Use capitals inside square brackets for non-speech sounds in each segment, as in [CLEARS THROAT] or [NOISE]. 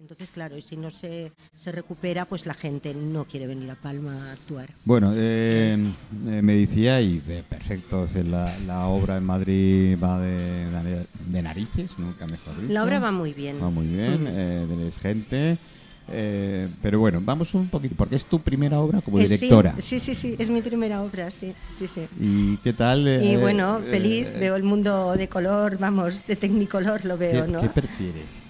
Entonces, claro, y si no se, se recupera, pues la gente no quiere venir a Palma a actuar. Bueno, eh, eh, me decía, y eh, perfecto, sea, la, la obra en Madrid va de, de narices, nunca mejor dicho. La obra va muy bien. Va muy bien, eh, tenés gente. eh, pero bueno, vamos un poquito, porque es tu primera obra como Eh, sí, directora. Sí, sí, sí, es mi primera obra, sí, sí, sí. ¿Y qué tal? eh, Y bueno, eh, feliz, eh, veo el mundo de color, vamos, de tecnicolor lo veo, ¿qué, ¿no? qué prefieres?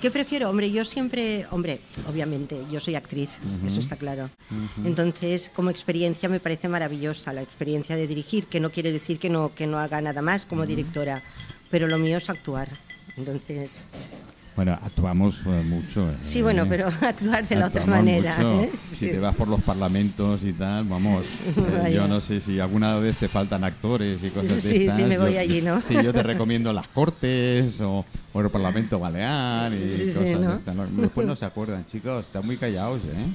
¿Qué prefiero? Hombre, yo siempre, hombre, obviamente, yo soy actriz, eso está claro. Entonces, como experiencia me parece maravillosa la experiencia de dirigir, que no quiere decir que no, que no haga nada más como directora, pero lo mío es actuar. Entonces, Bueno, actuamos eh, mucho. eh, sí, bueno, pero [LAUGHS] actuar de la otra manera. ¿eh? Si Sí. te vas por los parlamentos y tal, vamos. eh, yo no sé si alguna vez te faltan actores y cosas de Sí, sí, estas. me voy Yo- allí, ¿no? Sí, yo te recomiendo las Cortes o, o el Parlamento Balear y Sí, sí, cosas estas. No, Después no se acuerdan, chicos. Están muy callados, ¿eh?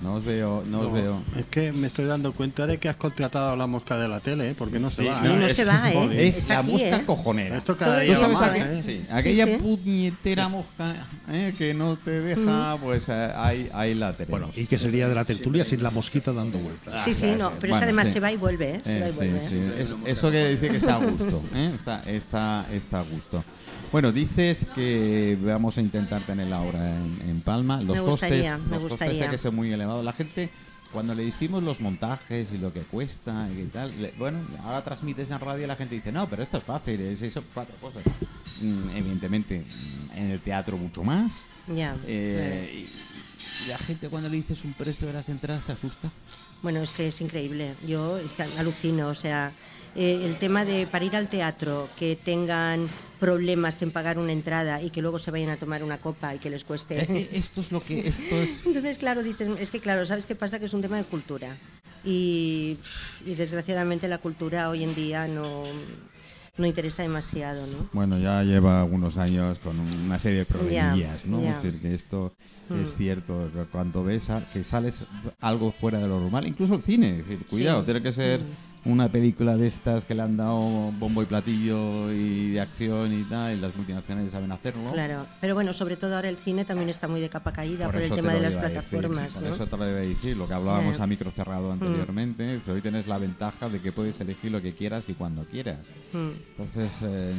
No os veo, no, os No, veo. Es que me estoy dando cuenta de que has contratado a la mosca de la tele, ¿eh? porque no se Sí, va. ¿eh? no es- se va, ¿eh? Es, Es la aquí, mosca ¿eh? cojonera. Esto cada día ¿Tú Yo sabes más, más, aqu- ¿eh? sí, aquella sí. puñetera mosca eh, que no te deja, pues eh, ahí, ahí la tenemos. Bueno, ¿y qué sería de la tertulia sin la mosquita dando vueltas? Sí, sí, no, pero Bueno, eso además sí. se va y vuelve, ¿eh? Se Eh, va y vuelve. sí. ¿eh? Es- eso que dice que está a gusto. ¿eh? Está, está, está a gusto. Bueno, dices que vamos a intentar tenerla ahora en, en Palma. Los Me gustaría, costes, me los costes gustaría. sé que son muy elevados. La gente, cuando le decimos los montajes y lo que cuesta y tal, le- bueno, ahora transmites en radio y la gente dice, no, pero esto es fácil, es eso, cuatro cosas. Mm, evidentemente, mm, en el teatro mucho más. Ya. Eh, y- y la gente cuando le dices un precio de las entradas se asusta. Bueno, es que es increíble. Yo es que alucino. O sea, eh, el tema de para ir al teatro que tengan problemas en pagar una entrada y que luego se vayan a tomar una copa y que les cueste. Eh, eh, esto es lo que esto es [LAUGHS] Entonces, claro, dices, es que claro, ¿sabes qué pasa? Que es un tema de cultura. Y, y desgraciadamente la cultura hoy en día no, no interesa demasiado, ¿no? Bueno, ya lleva algunos años con una serie de problemillas, ¿no? ya. Es decir, que esto Mm. es cierto, cuando ves a- que sales algo fuera de lo normal, incluso el cine, es decir, cuidado, Sí. tiene que ser Mm. Una película de estas que le han dado bombo y platillo y de acción y tal, y las multinacionales saben hacerlo. Claro, pero bueno, sobre todo ahora el cine también está muy de capa caída por, el eso te tema de las a decir, plataformas, por ¿no? eso te lo a decir, lo que hablábamos Ya. a micro cerrado Mm. anteriormente, que hoy tienes la ventaja de que puedes elegir lo que quieras y cuando quieras. Mm. Entonces, eh,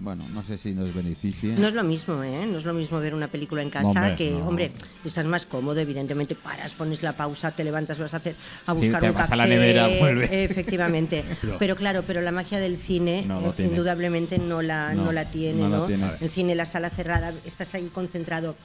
bueno, no sé si nos beneficia. No es lo mismo, ¿eh? No es lo mismo ver una película en casa Hombre, que, no. hombre, estás más cómodo, evidentemente, paras, pones la pausa, te levantas, vas a hacer a Sí, buscar te un vas café. a la nevera, vuelves. Efectivamente. [LAUGHS] Pero- pero, claro, pero la magia del cine No eh, indudablemente no la, No, no, la tiene, no ¿no? la tiene. El cine, la sala cerrada, estás ahí concentrado.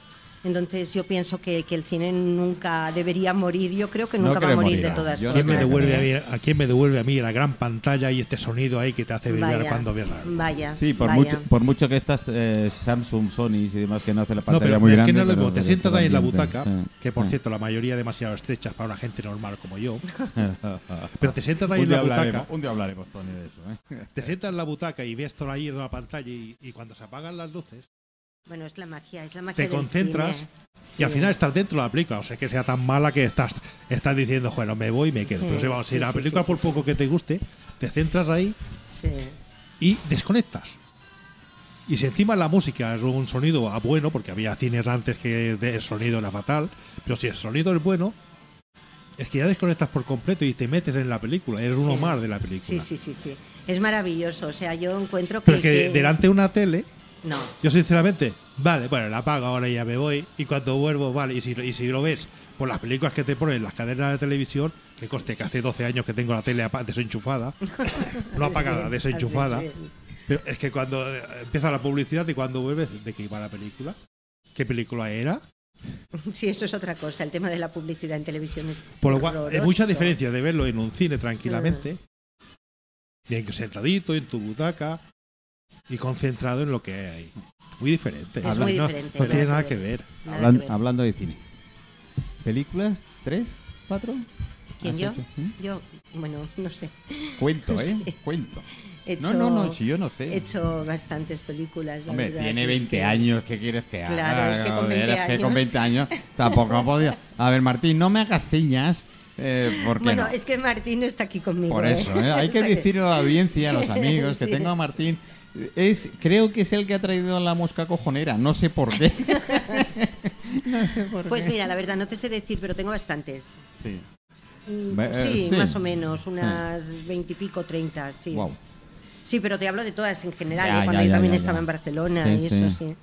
Entonces yo pienso que, que el cine nunca debería morir, yo creo que No nunca va a morir morir, de todas no ¿Quién me formas. devuelve a, mí, ¿A quién me devuelve a mí la gran pantalla y este sonido ahí que te hace vibrar Vaya, cuando ves la- Vaya. Sí, por vaya. mucho, por mucho que estas eh, Samsung, Sony y demás que no hace la No, pantalla pero muy grande. que no lo pero. Te sientas ahí en la butaca, sí, que por sí. cierto la mayoría demasiado estrechas para una gente normal como yo. [LAUGHS] Pero te sientas ahí un, en la butaca, hablaremos, un día hablaremos, Tony, de eso. ¿eh? te sientas en la butaca y ves todo ahí en una pantalla y, y cuando se apagan las luces Bueno, es la magia, es la magia Te del concentras cine. y al Sí. final estás dentro de la película. O sea, que sea tan mala que estás, estás diciendo, bueno, me voy y me quedo. Pero si, vamos, si Sí, la sí, película sí, por sí, poco que te guste, te centras ahí Sí. y desconectas. Y si encima la música es un sonido ah, bueno, porque había cines antes que el sonido era fatal, pero si el sonido es bueno, es que ya desconectas por completo y te metes en la película, eres uno Sí. más de la película. Sí, sí, sí, sí. Es maravilloso. O sea, yo encuentro que. Pero que que- delante de una tele, No. yo sinceramente, vale, bueno, la apago ahora y ya me voy, y cuando vuelvo, vale, y si, y si lo ves por las películas que te ponen en las cadenas de televisión, que coste que hace 12 años que tengo la tele desenchufada, [LAUGHS] no apagada, desenchufada. Pero es que cuando eh, empieza la publicidad y cuando vuelves, ¿de qué iba la película? ¿Qué película era? [LAUGHS] Sí, eso es otra cosa. El tema de la publicidad en televisión es. Por lo cual, hay mucha diferencia de verlo en un cine tranquilamente, bien sentadito en tu butaca y concentrado en lo que hay ahí. Muy diferente. Es Habla- muy no, diferente, no nada tiene que nada ver. que ver. Nada Hablan- que ver. hablando de cine. ¿Películas? ¿Tres? ¿Cuatro? ¿Quién ¿Has yo? hecho? ¿Mm? Yo, bueno, no sé. Cuento, [LAUGHS] ¿eh? Cuento. He No, no, no, si yo no He sé. hecho bastantes películas. la Hombre, verdad, tiene es 20 que- años, ¿qué quieres que haga? Claro, es que con Joder, 20 es que con años- 20 años tampoco podía. A ver, Martín, no me hagas señas, eh, porque Bueno, no. es que Martín no está aquí conmigo. Por ¿eh? eso, ¿eh? hay [LAUGHS] que sea decirle a la audiencia, a los [LAUGHS] amigos, que Sí. tengo a Martín. Es, creo que es el que ha traído la mosca cojonera, no sé por qué. [LAUGHS] Pues mira, la verdad, no te sé decir, pero tengo bastantes. Sí. Mm, eh, Sí, sí. más o menos, unas veintipico, treinta, sí. Wow. Sí, pero te hablo de todas en general, Ya, ¿eh? cuando ya, yo ya, también ya, estaba ya. en Barcelona Sí, y eso sí. sí.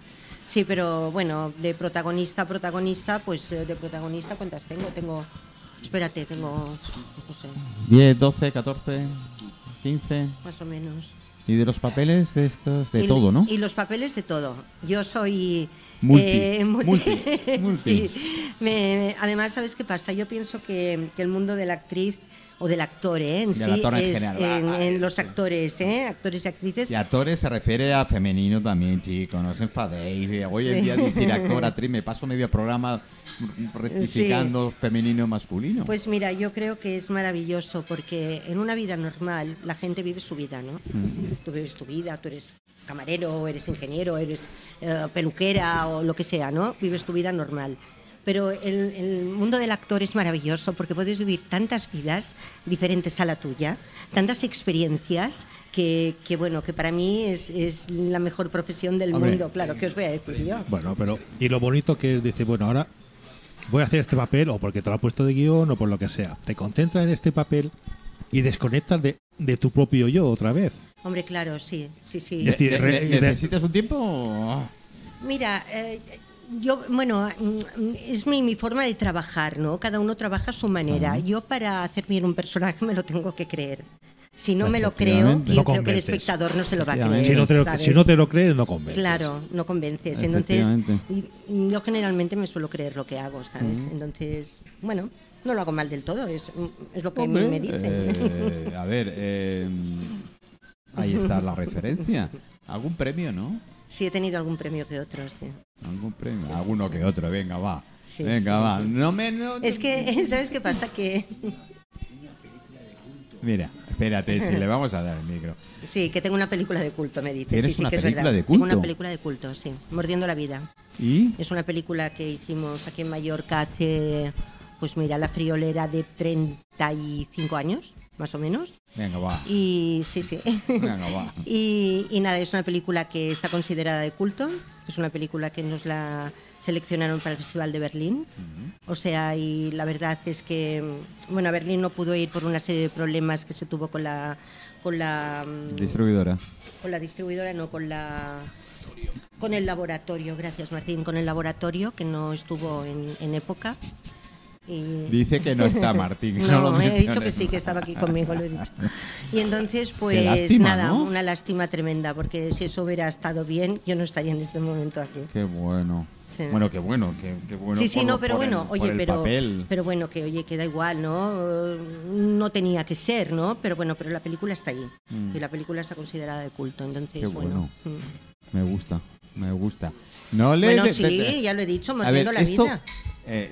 Sí, pero bueno, de protagonista a protagonista, pues eh, de protagonista, ¿cuántas tengo? Tengo, espérate, tengo, no sé, 10, 12, 14, 15. más o menos. Y de los papeles estos, de Y- todo, ¿no? Y los papeles de todo. Yo soy... Multi, eh, multi, multi. [LAUGHS] sí. Me- además, ¿sabes qué pasa? Yo pienso que, que el mundo de la actriz o del actor ¿eh? en sí en es general. en, Ah, en los actores, ¿eh? actores y actrices. Y actores se refiere a femenino también, chicos, no os enfadéis. Y Hoy en Sí. día decir actor, [LAUGHS] actriz, me paso medio programa rectificando femenino, masculino. Pues mira, yo creo que es maravilloso porque en una vida normal la gente vive su vida, ¿no? Tú vives tu vida, tú eres camarero, eres ingeniero, eres eh, peluquera o lo que sea, ¿no? Vives tu vida normal. Pero el, el mundo del actor es maravilloso porque puedes vivir tantas vidas diferentes a la tuya, tantas experiencias que, que, bueno, que para mí es, es la mejor profesión del Hombre. mundo. Claro, ¿qué os voy a decir yo? Bueno, pero. Y lo bonito que es, dice, bueno, ahora voy a hacer este papel, o porque te lo has puesto de guion, o por lo que sea. Te concentras en este papel y desconectas de, de tu propio yo otra vez. Hombre, claro, sí, sí, sí. Decir, ¿Necesitas un tiempo? Mira, eh, yo, bueno, mm, es mi, mi forma de trabajar, ¿no? Cada uno trabaja a su manera. Yo para hacer bien un personaje me lo tengo que creer. Si no me lo creo, yo No creo que el espectador no se lo va a creer. Si no, te lo, ¿sabes? si no te lo crees, no convences. Claro, no convences. Entonces, yo generalmente me suelo creer lo que hago, ¿sabes? Entonces, bueno, no lo hago mal del todo, es, es lo que Hombre, me dicen. eh, a ver, eh, ahí está la referencia. [LAUGHS] ¿Algún premio, no? Sí, he tenido algún premio que otro, sí. ¿Algún premio? Sí, Alguno sí. que otro, venga, va. Sí, venga, va. No me. no- Es que, [LAUGHS] ¿sabes qué pasa? Que Mira, espérate, si le vamos a dar el micro. sí, que tengo una película de culto, me dice. ¿Tienes sí, sí, una que es película verdad. de Tengo culto? una película de culto, sí. Mordiendo la vida. ¿Y? Es una película que hicimos aquí en Mallorca hace, pues mira, la friolera de 35 años, más o menos. Venga, va. Y sí, sí. Venga, va. [LAUGHS] Y, y nada, es una película que está considerada de culto. Es una película que nos la seleccionaron para el Festival de Berlín. O sea, y la verdad es que, bueno, a Berlín no pudo ir por una serie de problemas que se tuvo con la, con la, mm, Distribuidora. con la distribuidora, no con la, con el laboratorio. Gracias, Martín. Con el laboratorio que no estuvo en, en época. Y, Dice que no está [LAUGHS] Martín. no, lo he dicho que sí, que estaba aquí conmigo, lo he dicho. Y entonces, pues lástima, nada, ¿no? una lástima tremenda, porque si eso hubiera estado bien, yo no estaría en este momento aquí. Qué bueno. Sí. Bueno, qué bueno, qué, qué bueno. sí, sí, por- no, pero bueno, el- oye, pero, papel. pero bueno, que oye, que da igual, ¿no? No tenía que ser, ¿no? Pero bueno, pero la película está ahí. Y la película está considerada de culto, entonces, Mm. Qué bueno. bueno. mm. Me gusta, me gusta. No le Bueno, sí, ya lo he dicho, mordiendo la esto vida. eh,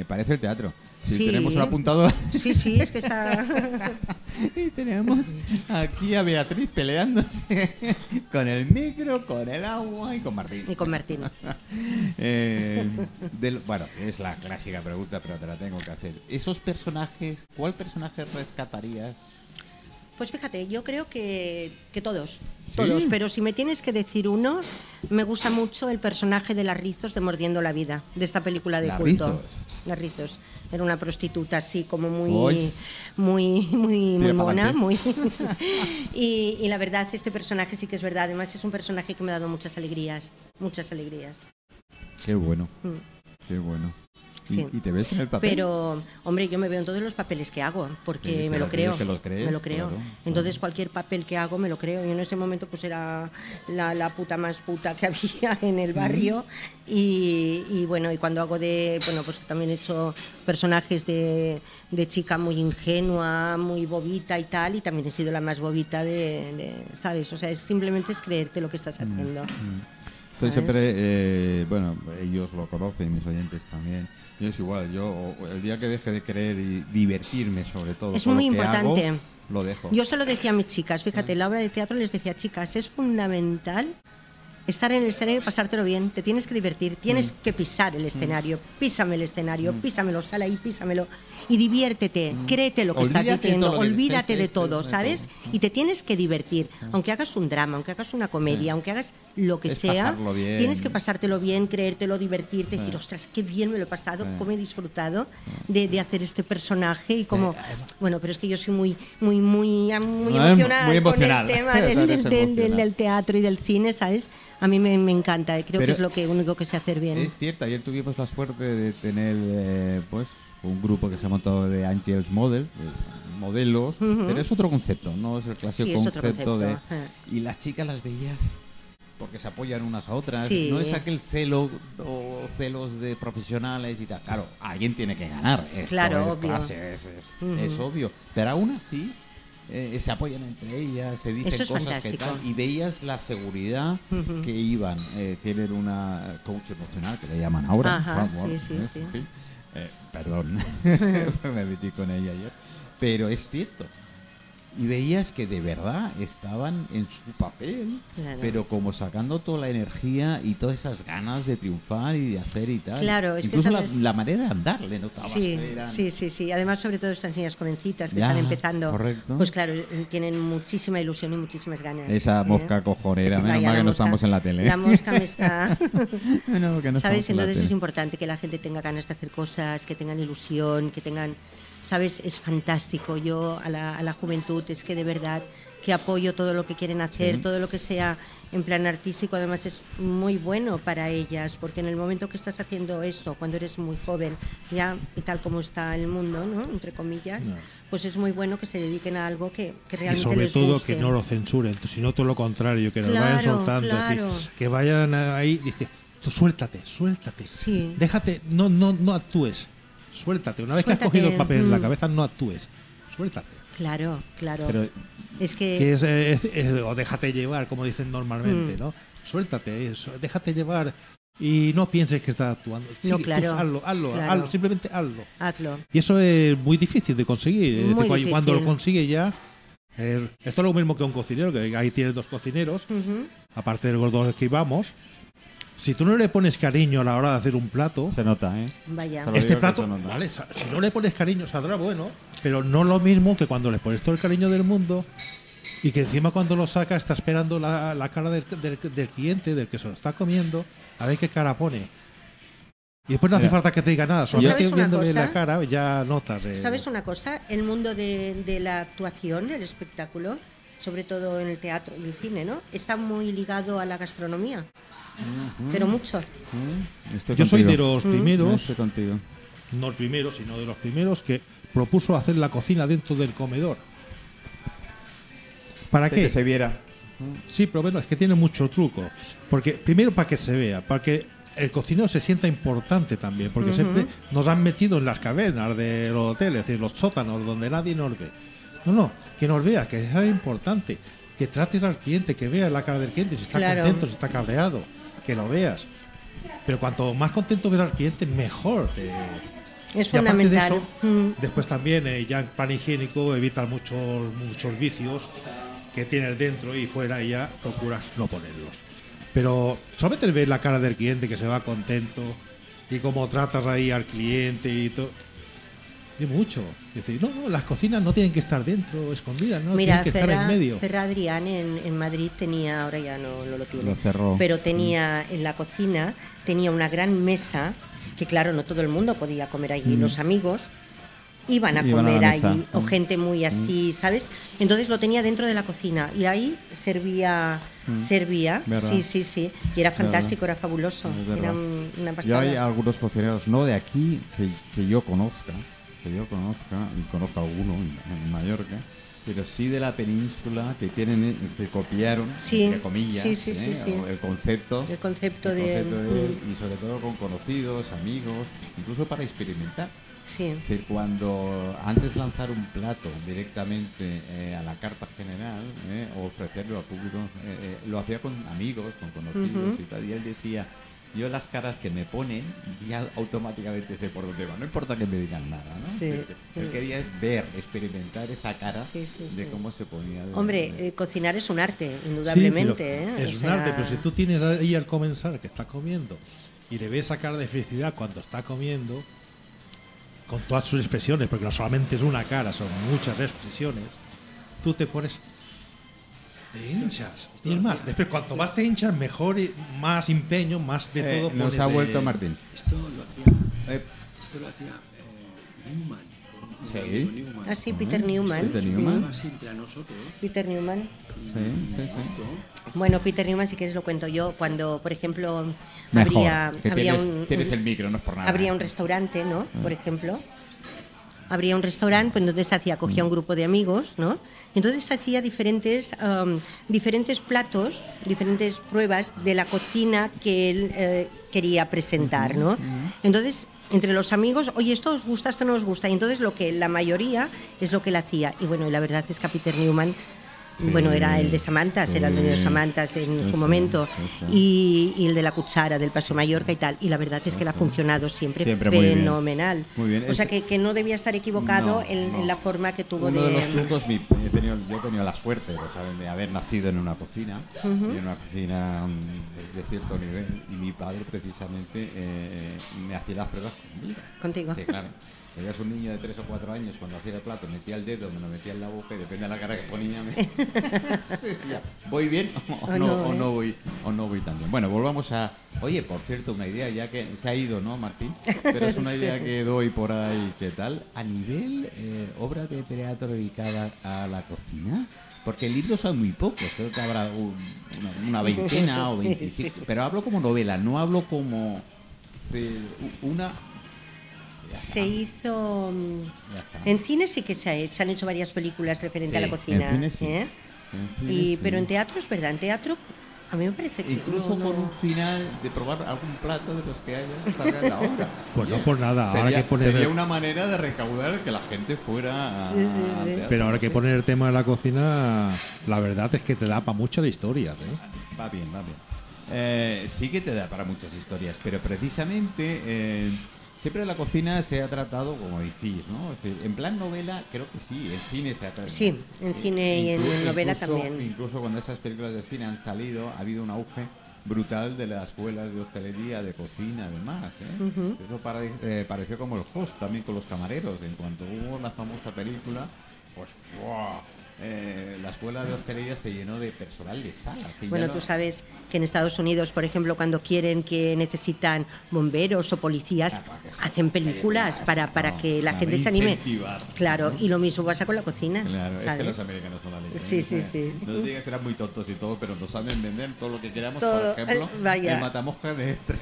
eh, parece el teatro. Si Sí. tenemos un apuntado [LAUGHS] Sí, sí, es que está... [LAUGHS] y tenemos aquí a Beatriz peleándose [LAUGHS] con el micro, con el agua y con Martín. y con Martín. Eh, del- bueno, es la clásica pregunta, pero te la tengo que hacer. Esos personajes, ¿cuál personaje rescatarías? Pues fíjate, yo creo que, que todos, ¿Sí? todos, pero si me tienes que decir uno, me gusta mucho el personaje de las Rizos de Mordiendo la Vida, de esta película de Las culto. Rizos. Las Rizos. Era una prostituta así como muy, Uy. muy, muy, muy mona, muy. [LAUGHS] y, y la verdad, este personaje sí que es verdad. Además, es un personaje que me ha dado muchas alegrías, muchas alegrías. Qué bueno, Mm. qué bueno. ¿Y, Sí. y te ves en el papel? Pero, hombre, yo me veo en todos los papeles que hago, porque Sí, me lo creo. que los crees, me lo creo. claro, Entonces, cualquier papel que hago, me lo creo. Yo en ese momento, pues era la, la puta más puta que [LAUGHS] había en el barrio. y, y, bueno, y cuando hago de. Bueno, pues también he hecho personajes de, de chica muy ingenua, muy bobita y tal, y también he sido la más bobita de. de, ¿Sabes? O sea, es, simplemente es creerte lo que estás Mm, haciendo. Estoy ¿sabes? siempre, eh, bueno, ellos lo conocen, mis oyentes también. Es igual, yo el día que deje de querer y divertirme sobre todo, Es lo muy que hago, importante. lo dejo. Yo se lo decía a mis chicas, fíjate, la obra de teatro les decía, chicas, es fundamental estar en el escenario y pasártelo bien, te tienes que divertir, tienes Mm. que pisar el escenario, písame el escenario, písamelo, sal ahí, písamelo y diviértete, créete lo que estás Mm. Olvídate de diciendo, olvídate de todo, ¿sabes? Mm. Y te tienes que divertir, aunque hagas un drama, aunque hagas una comedia, aunque hagas lo que sea, tienes que pasártelo bien, creértelo, divertirte, decir, ostras, qué bien me lo he pasado, cómo he disfrutado de, de hacer este personaje y cómo, bueno, pero es que yo soy muy, muy, muy, muy emocionada muy con emocional. el tema [LAUGHS] del, emocional. del teatro y del cine, ¿sabes? A mí me, me encanta, creo Pero- que es lo que único que sé hacer bien. Es cierto, ayer tuvimos la suerte de tener eh, pues un grupo que se ha montado de Angels Model, eh, modelos, pero es otro concepto, no es el clásico Sí, concepto, de... Y las chicas las veías porque se apoyan unas a otras, Sí. no es aquel celo o celos de profesionales y tal. Claro, alguien tiene que ganar. Esto Claro, es obvio. clase, es, es- es obvio. Pero aún así eh, se apoyan entre ellas, se dicen es cosas que tal y veías la seguridad que iban. Eh, tienen una coach emocional que le llaman ahora. Ajá, sí, sí, ¿eh? sí. En fin. Eh, perdón, [LAUGHS] [LAUGHS] me metí con ella ayer. Pero es cierto. Y veías que de verdad estaban en su papel, Claro. pero como sacando toda la energía y todas esas ganas de triunfar y de hacer y tal. Claro, es que Incluso la, sabes- la manera de andar le notabas Sí, que eran- sí, sí, sí. Además, sobre todo estas niñas jovencitas que Ya, están empezando, correcto. pues claro, eh, tienen muchísima ilusión y muchísimas ganas. Esa ¿eh? mosca cojonera, menos mal la que no estamos en la tele. La mosca me está... [LAUGHS] No, que no [LAUGHS] ¿Sabes? en la Entonces es importante que la gente tenga ganas de hacer cosas, que tengan ilusión, que tengan... ¿Sabes? Es fantástico. Yo a la, a la juventud es que de verdad que apoyo todo lo que quieren hacer, todo lo que sea en plan artístico, además es muy bueno para ellas, porque en el momento que estás haciendo eso, cuando eres muy joven, ya y tal como está el mundo, ¿no? Entre comillas, pues es muy bueno que se dediquen a algo que, que Y realmente sobre les todo guste. que no lo censuren, sino todo lo contrario, que nos vayan Claro, soltando, claro. que vayan ahí, dice, tú suéltate, suéltate, Sí. déjate, no, no, no actúes, suéltate, una vez que has cogido el papel en la mm. cabeza, no actúes, suéltate. Claro, claro. Pero es que... Que es, es- es- o déjate llevar, como dicen Mm. normalmente, ¿no? Suéltate, eso, déjate llevar y no pienses que estás actuando. No, Sigue, tú claro, hazlo, hazlo, claro. hazlo, simplemente hazlo. Hazlo. Y eso es muy difícil de conseguir. Muy cuando- lo consigue ya. eh, esto es lo mismo que un cocinero, que ahí tienes dos cocineros, Ujú. aparte de los dos que íbamos. Si tú no le pones cariño a la hora de hacer un plato, se nota, ¿eh? Vaya. Este plato, vale, si no le pones cariño saldrá bueno, pero no lo mismo que cuando le pones todo el cariño del mundo y que encima cuando lo saca está esperando la, la cara del, del- del cliente, del que se lo está comiendo, a ver qué cara pone. Y después no hace Mira. falta que te diga nada, ¿Sabes solamente una viéndole cosa? la cara ya notas. eh, ¿Sabes una cosa? El mundo de, de la actuación, el espectáculo, sobre todo en el teatro y el cine, ¿no? Está muy ligado a la gastronomía. Pero mucho. Mm, estoy Yo soy de los No, primeros, no el primero, sino de los primeros que propuso hacer la cocina dentro del comedor. ¿Para qué? Que se viera. Sí, pero bueno, es que tiene mucho truco. Porque primero para que se vea, para que el cocinero se sienta importante también, porque siempre nos han metido en las cavernas de los hoteles, es decir, los sótanos donde nadie nos ve. No, no, que nos vea, que sea importante, que trates al cliente, que veas la cara del cliente, si está Claro. contento, si está cabreado, que lo veas. Pero cuanto más contento ves al cliente, mejor te, Es y aparte de fundamental. eso, Mm. después también eh, ya en plan higiénico evitas muchos muchos vicios que tienes dentro y fuera y ya procuras no ponerlos. Pero solamente ver la cara del cliente que se va contento y cómo tratas ahí al cliente y todo. Y mucho. Es decir, no, no, las cocinas no tienen que estar dentro, escondidas, no Mira, tienen que estar en medio. Ferra Adrián en, en Madrid tenía, ahora ya no, no lo tiene, Lo cerró. pero tenía en la cocina, tenía una gran mesa, que claro, no todo el mundo podía comer allí, los amigos iban a Mm. Iban comer allí, o Mm. gente muy así, ¿sabes? Entonces lo tenía dentro de la cocina y ahí servía, servía, Mm. ¿Verdad? sí, sí, sí, y era fantástico, era fabuloso, era un- una Yo pasada. hay algunos cocineros, no de aquí, que, que yo conozca, que yo conozca, y conozco alguno en, en Mallorca, pero sí de la península que tienen, eh, que copiaron, Sí, entre comillas, sí, sí, sí, ¿eh? el concepto, El concepto el de- concepto de él, y sobre todo con conocidos, amigos, incluso para experimentar. Sí, decir, cuando antes lanzar un plato directamente eh, a la carta general eh, o ofrecerlo al público, lo hacía con amigos, con conocidos y tal, y él decía, yo las caras que me ponen ya automáticamente sé por dónde van. No importa que me digan nada, ¿no? Sí, Yo- yo sí. quería ver, experimentar esa cara Sí, sí, de cómo se ponía. de- Hombre, de- eh, cocinar es un arte, indudablemente. ¿eh? Es O un sea, arte, pero si tú tienes ahí al comenzar que está comiendo y le ves esa cara de felicidad cuando está comiendo, con todas sus expresiones, porque no solamente es una cara, son muchas expresiones, tú te pones. Te hinchas. Y es más, después cuanto más te hinchas, mejor, y más empeño, más de Eh, todo. nos pones ha de- vuelto Martín. Esto lo hacía, Eh, esto lo hacía eh, Newman. Sí. Newman. Ah, sí, Peter Newman. Peter Newman. Peter Newman. sí, sí, sí. Bueno, Peter Newman, si quieres lo cuento yo. Cuando, por ejemplo, Mejor, habría, que habría tienes, un, tienes un- el micro, no es por nada. habría un restaurante, ¿no? Por ejemplo. Habría un restaurante, pues entonces hacía, cogía un grupo de amigos, ¿no? Entonces hacía diferentes, am, diferentes platos, diferentes pruebas de la cocina que él eh, quería presentar, ¿no? Entonces, entre los amigos, oye, esto os gusta, esto no os gusta. Y entonces lo que la mayoría es lo que él hacía. Y bueno, y la verdad es que a Peter Newman, bueno, era el de Samantas, era el dueño de Samantas en su momento, y, y el de la cuchara, del Paso Mallorca y tal. Y la verdad es que le ha funcionado siempre, Siempre muy bien. fenomenal. Muy bien. O sea que, que no debía estar equivocado No, en, no. en la forma que tuvo Uno de los trucos, mi- he tenido, yo he tenido la suerte lo saben, de haber nacido en una cocina, y en una cocina mm, de, de cierto nivel, y mi padre precisamente eh, me hacía las pruebas conmigo. Contigo. Sí, claro. Eras un niño de 3 o 4 años, cuando hacía el plato, metía el dedo, me lo metía en la boca y depende de la cara que ponía, me [LAUGHS] ¿voy bien o, O no, no, o, ¿eh? no voy, o no voy tan bien? Bueno, volvamos a... Oye, por cierto, una idea, ya que se ha ido, ¿no, Martín? Pero es una [LAUGHS] idea que doy por ahí, ¿qué tal? A nivel eh, obra de teatro dedicada a la cocina, porque libros son muy pocos, creo que habrá un- una, una veintena o [LAUGHS] Sí, 25, sí. pero hablo como novela, no hablo como eh, una... Se hizo... mm. En cine sí que se, ha hecho- se han hecho varias películas referente a la cocina. en cine sí. ¿eh? En cine Y, sí. Pero en teatro es verdad, en teatro a mí me parece que... Incluso no, no. con un final de probar algún plato de los que haya [LAUGHS] en la obra. Pues no por nada, ahora sería, que poner- sería una manera de recaudar que la gente fuera a, Sí, sí, sí. al teatro, Pero ahora no que sé. poner el tema de la cocina, la verdad es que te da para muchas historias. ¿eh? Va bien, va bien. Eh, sí que te da para muchas historias, pero precisamente eh, siempre la cocina se ha tratado, como decís, ¿no? En plan novela, creo que sí, en cine se ha tratado. Sí, en cine y en novela incluso- también. Incluso cuando esas películas de cine han salido, ha habido un auge brutal de las escuelas de hostelería, de cocina, además. ¿eh? Eso pare- eh, pareció como el host también con los camareros. En cuanto hubo la famosa película, pues ¡buah! Eh, la escuela de hostelería se llenó de personal de sala. Bueno, no- tú sabes que en Estados Unidos, por ejemplo, cuando quieren que necesitan bomberos o policías, Claro, que sí. hacen películas para, para No, que la para gente se anime. Claro, y lo mismo pasa con la cocina. Claro, es que ¿sabes? los americanos son la leche. Sí, ¿eh? sí, sí. No digas que serán muy tontos y todo, pero nos saben vender todo lo que queramos. Todo, por ejemplo, eh, vaya. el matamosca de [LAUGHS] tres.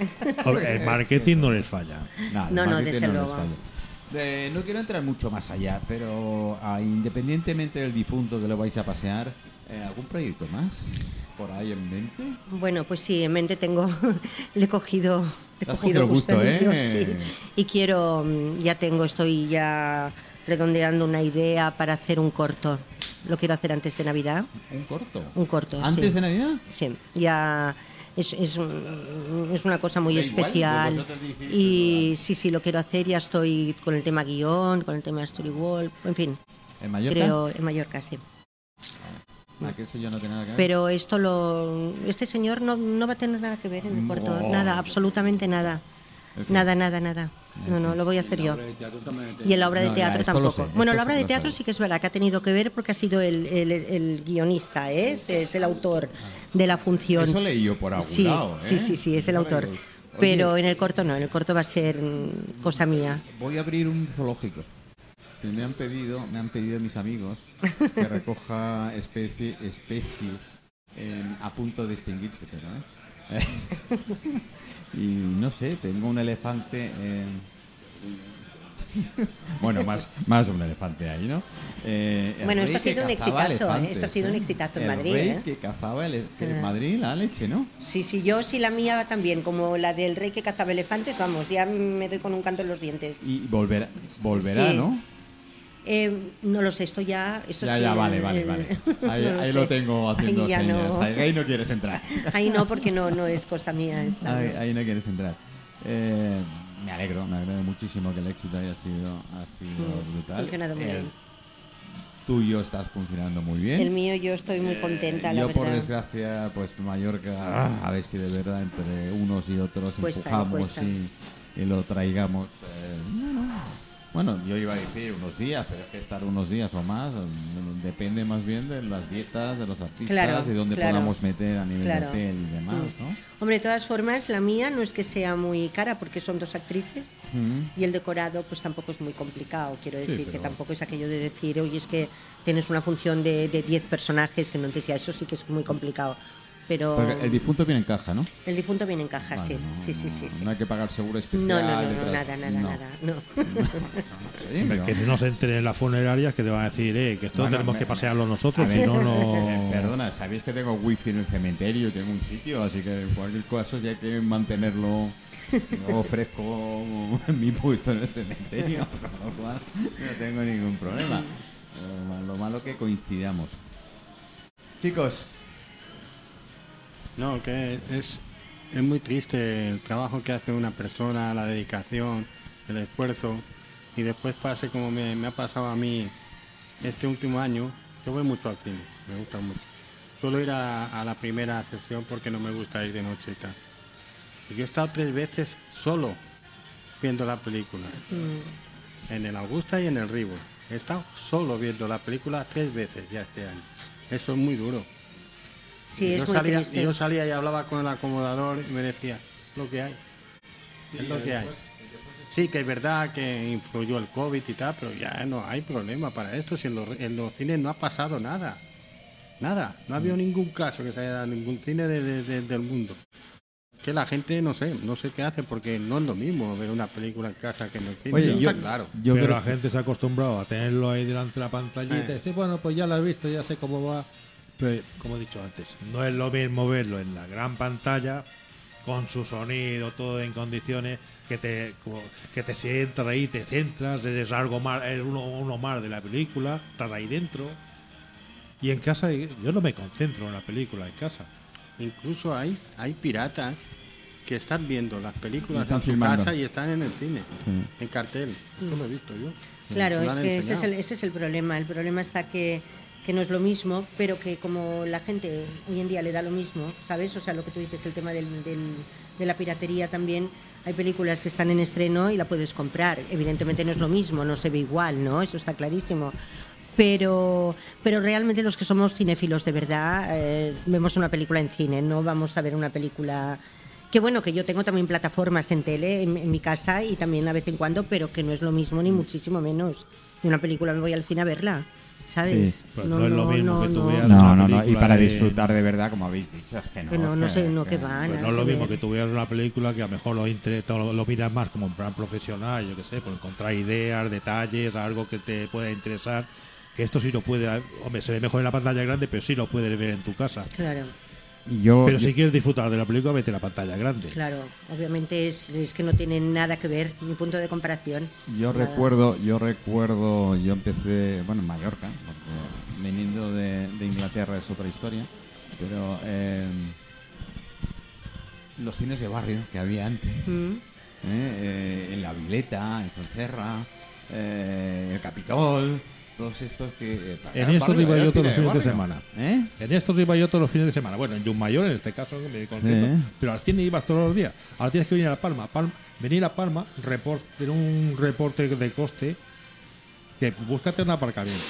El marketing no les falla. No, el No, no, desde les luego. Eh, no quiero entrar mucho más allá, pero ah, independientemente del difunto que lo vais a pasear, eh, ¿algún proyecto más por ahí en mente? Bueno, pues sí, en mente tengo, [LAUGHS] le he cogido, le he cogido gusto, ¿eh? sí. Y quiero, mm, ya tengo, estoy ya redondeando una idea para hacer un corto. Lo quiero hacer antes de Navidad, Un corto. un corto. ¿Antes sí. de Navidad? Sí, ya es, es, un- es una cosa muy igual, especial. pues decís, y sí, sí, lo quiero hacer. Ya estoy con el tema guion, con el tema storyboard, en fin, ¿En Mallorca? creo en Mallorca, sí. Aquel sello no tiene nada que ver. Pero esto lo. Este señor no, no va a tener nada que ver en el corto. No. Nada, absolutamente nada. Nada, nada, nada. No, no, lo voy a hacer yo. Y en la obra de teatro tampoco. sé, bueno, la sí obra de teatro sí que es verdad que ha tenido que ver porque ha sido el, el- el guionista, ¿eh? es, es el autor de la función. Eso leí yo por algún Sí, lado, ¿eh? sí, sí, sí, es el autor. Pero en el corto no, en el corto va a ser cosa mía. Voy a abrir un zoológico. Me han pedido, me han pedido mis amigos que [LAUGHS] recoja especie, especies en- a punto de extinguirse, pero ¿eh? [LAUGHS] y no sé, tengo un elefante. eh, [LAUGHS] bueno, más, más un elefante ahí, ¿no? Eh, el Bueno, rey esto ha sido un exitazo, ¿eh? Esto ha sido un exitazo en El Madrid, rey ¿eh? que cazaba que en Ah. Madrid la leche, ¿no? Sí, sí, yo sí la mía también, como la del rey que cazaba elefantes, vamos, ya me doy con un canto en los dientes. Y volverá, volverá Sí. ¿no? Eh, no lo sé, esto ya... Esto Ya, sí, ya, vale, vale, vale. [LAUGHS] Ahí, no ahí sé. lo tengo haciendo Ahí ya señas. no. Ahí, ahí no quieres entrar. [LAUGHS] Ahí no, porque no, no es cosa mía esta. Ahí, no. ahí no quieres entrar. Eh, me alegro, me alegro muchísimo que el éxito haya sido, ha sido Mm, brutal. funcionado muy El bien. tuyo estás funcionando muy bien. El mío yo estoy muy contenta, la Yo, por verdad. desgracia, pues Mallorca, a ver si de verdad entre unos y otros Cuesta, empujamos y, y lo traigamos. Bueno, yo iba a decir unos días, pero es que estar unos días o más mm, depende más bien de las dietas de los artistas Claro, y dónde claro. podamos meter a nivel Claro. de hotel y demás, Mm. ¿no? Hombre, de todas formas, la mía no es que sea muy cara porque son dos actrices Mm. y el decorado pues tampoco es muy complicado. Quiero decir que pero- tampoco es aquello de decir, oye, es que tienes una función de de 10 personajes que no te sea, eso sí que es muy complicado. Pero Porque el difunto viene en caja, ¿no? el difunto viene en caja, Vale, sí. no, sí, sí, sí, no, sí. No hay que pagar seguro especial. No, no, no, no, nada, nada, No. nada. No. [LAUGHS] No. que no se entren en las funerarias que te van a decir, eh, que esto Bueno, tenemos me- que pasearlo nosotros, ver, si no, [LAUGHS] eh, no. Perdona, sabéis que tengo wifi en el cementerio, tengo un sitio, así que en cualquier caso ya hay que mantenerlo yo ofrezco mi puesto en el cementerio, [LAUGHS] con lo cual no tengo ningún problema. Lo ma- Lo malo que coincidamos. Chicos, No, que es, es muy triste el trabajo que hace una persona, la dedicación, el esfuerzo, y después pase como me, me ha pasado a mí este último año. Yo voy mucho al cine, me gusta mucho. Suelo ir a, a la primera sesión porque no me gusta ir de noche y tal. Y yo he estado tres veces solo viendo la película, Mm, en el Augusta y en el Rivo. He estado solo viendo la película tres veces ya este año. Eso es muy duro. Sí, Y es yo muy salía, triste. y yo salía y hablaba con el acomodador y me decía, lo que hay. es lo que hay. Sí, que es verdad que influyó el COVID y tal, pero ya no hay problema para esto. Si en los, en los cines no ha pasado nada. Nada. No ha habido ningún caso que se haya dado en ningún cine de- de- de- del mundo. Que la gente, no sé, no sé qué hace, porque no es lo mismo ver una película en casa que en el cine. Oye, yo, está claro. yo Pero creo la gente se ha acostumbrado a tenerlo ahí delante de la pantallita Eh. y dice, bueno, pues ya lo he visto, ya sé cómo va. Pero, como he dicho antes, no es lo mismo verlo en la gran pantalla con su sonido, todo en condiciones, que te, como- que te sientas ahí, te centras, eres algo más, eres uno, uno más de la película, estás ahí dentro. Y en casa, yo no me concentro en la película en casa. Incluso hay, hay piratas que están viendo las películas Están en su casa y están en el cine, en cartel. Eso lo he visto yo. Claro, es que ese es, enseñado. el, ese es el problema. El problema está que, que no es lo mismo, pero que como la gente hoy en día le da lo mismo, ¿sabes? O sea, lo que tú dices, el tema del, del- de la piratería también. Hay películas que están en estreno y la puedes comprar. Evidentemente no es lo mismo, no se ve igual, ¿no? Eso está clarísimo. Pero, pero realmente los que somos cinéfilos de verdad eh, vemos una película en cine, no vamos a ver una película que bueno, que yo tengo también plataformas en tele en, en mi casa y también a vez en cuando, pero que no es lo mismo ni muchísimo menos. Y una película me voy al cine a verla, ¿sabes? Sí, pues no es lo mismo que tú veas No, una no, no. Y para de- disfrutar de verdad, como habéis dicho, es que no. Que no, no que- sé, no, que que- va. Pues no es lo mismo que tú veas una película que a lo mejor lo, lo, lo miras más como en plan profesional, yo qué sé, por encontrar ideas, detalles, algo que te pueda interesar. Que esto sí lo puede, hombre, se ve mejor en la pantalla grande, pero sí lo puedes ver en tu casa. Claro, Y yo, Pero yo- si quieres disfrutar de la película, vete a la pantalla grande. claro. Obviamente es, es que no tiene nada que ver, ni punto de comparación. Yo Nada. recuerdo, yo recuerdo, yo empecé, bueno, en Mallorca, porque viniendo de, de Inglaterra es otra historia, pero eh, los cines de barrio que había antes, Mm. ¿eh? Eh, en La Vileta, en Sonserra, eh, el Capitol, todos estos que... eh, En estos iba era yo todos los fines de semana. ¿Eh? En estos iba yo todos los fines de semana. Bueno, en Mayor en este caso, concreto, Sí. pero al cine ibas todos los días. Ahora tienes que venir a Palma. Palma venir a Palma, report, tener un reporte de coste que búscate un aparcamiento.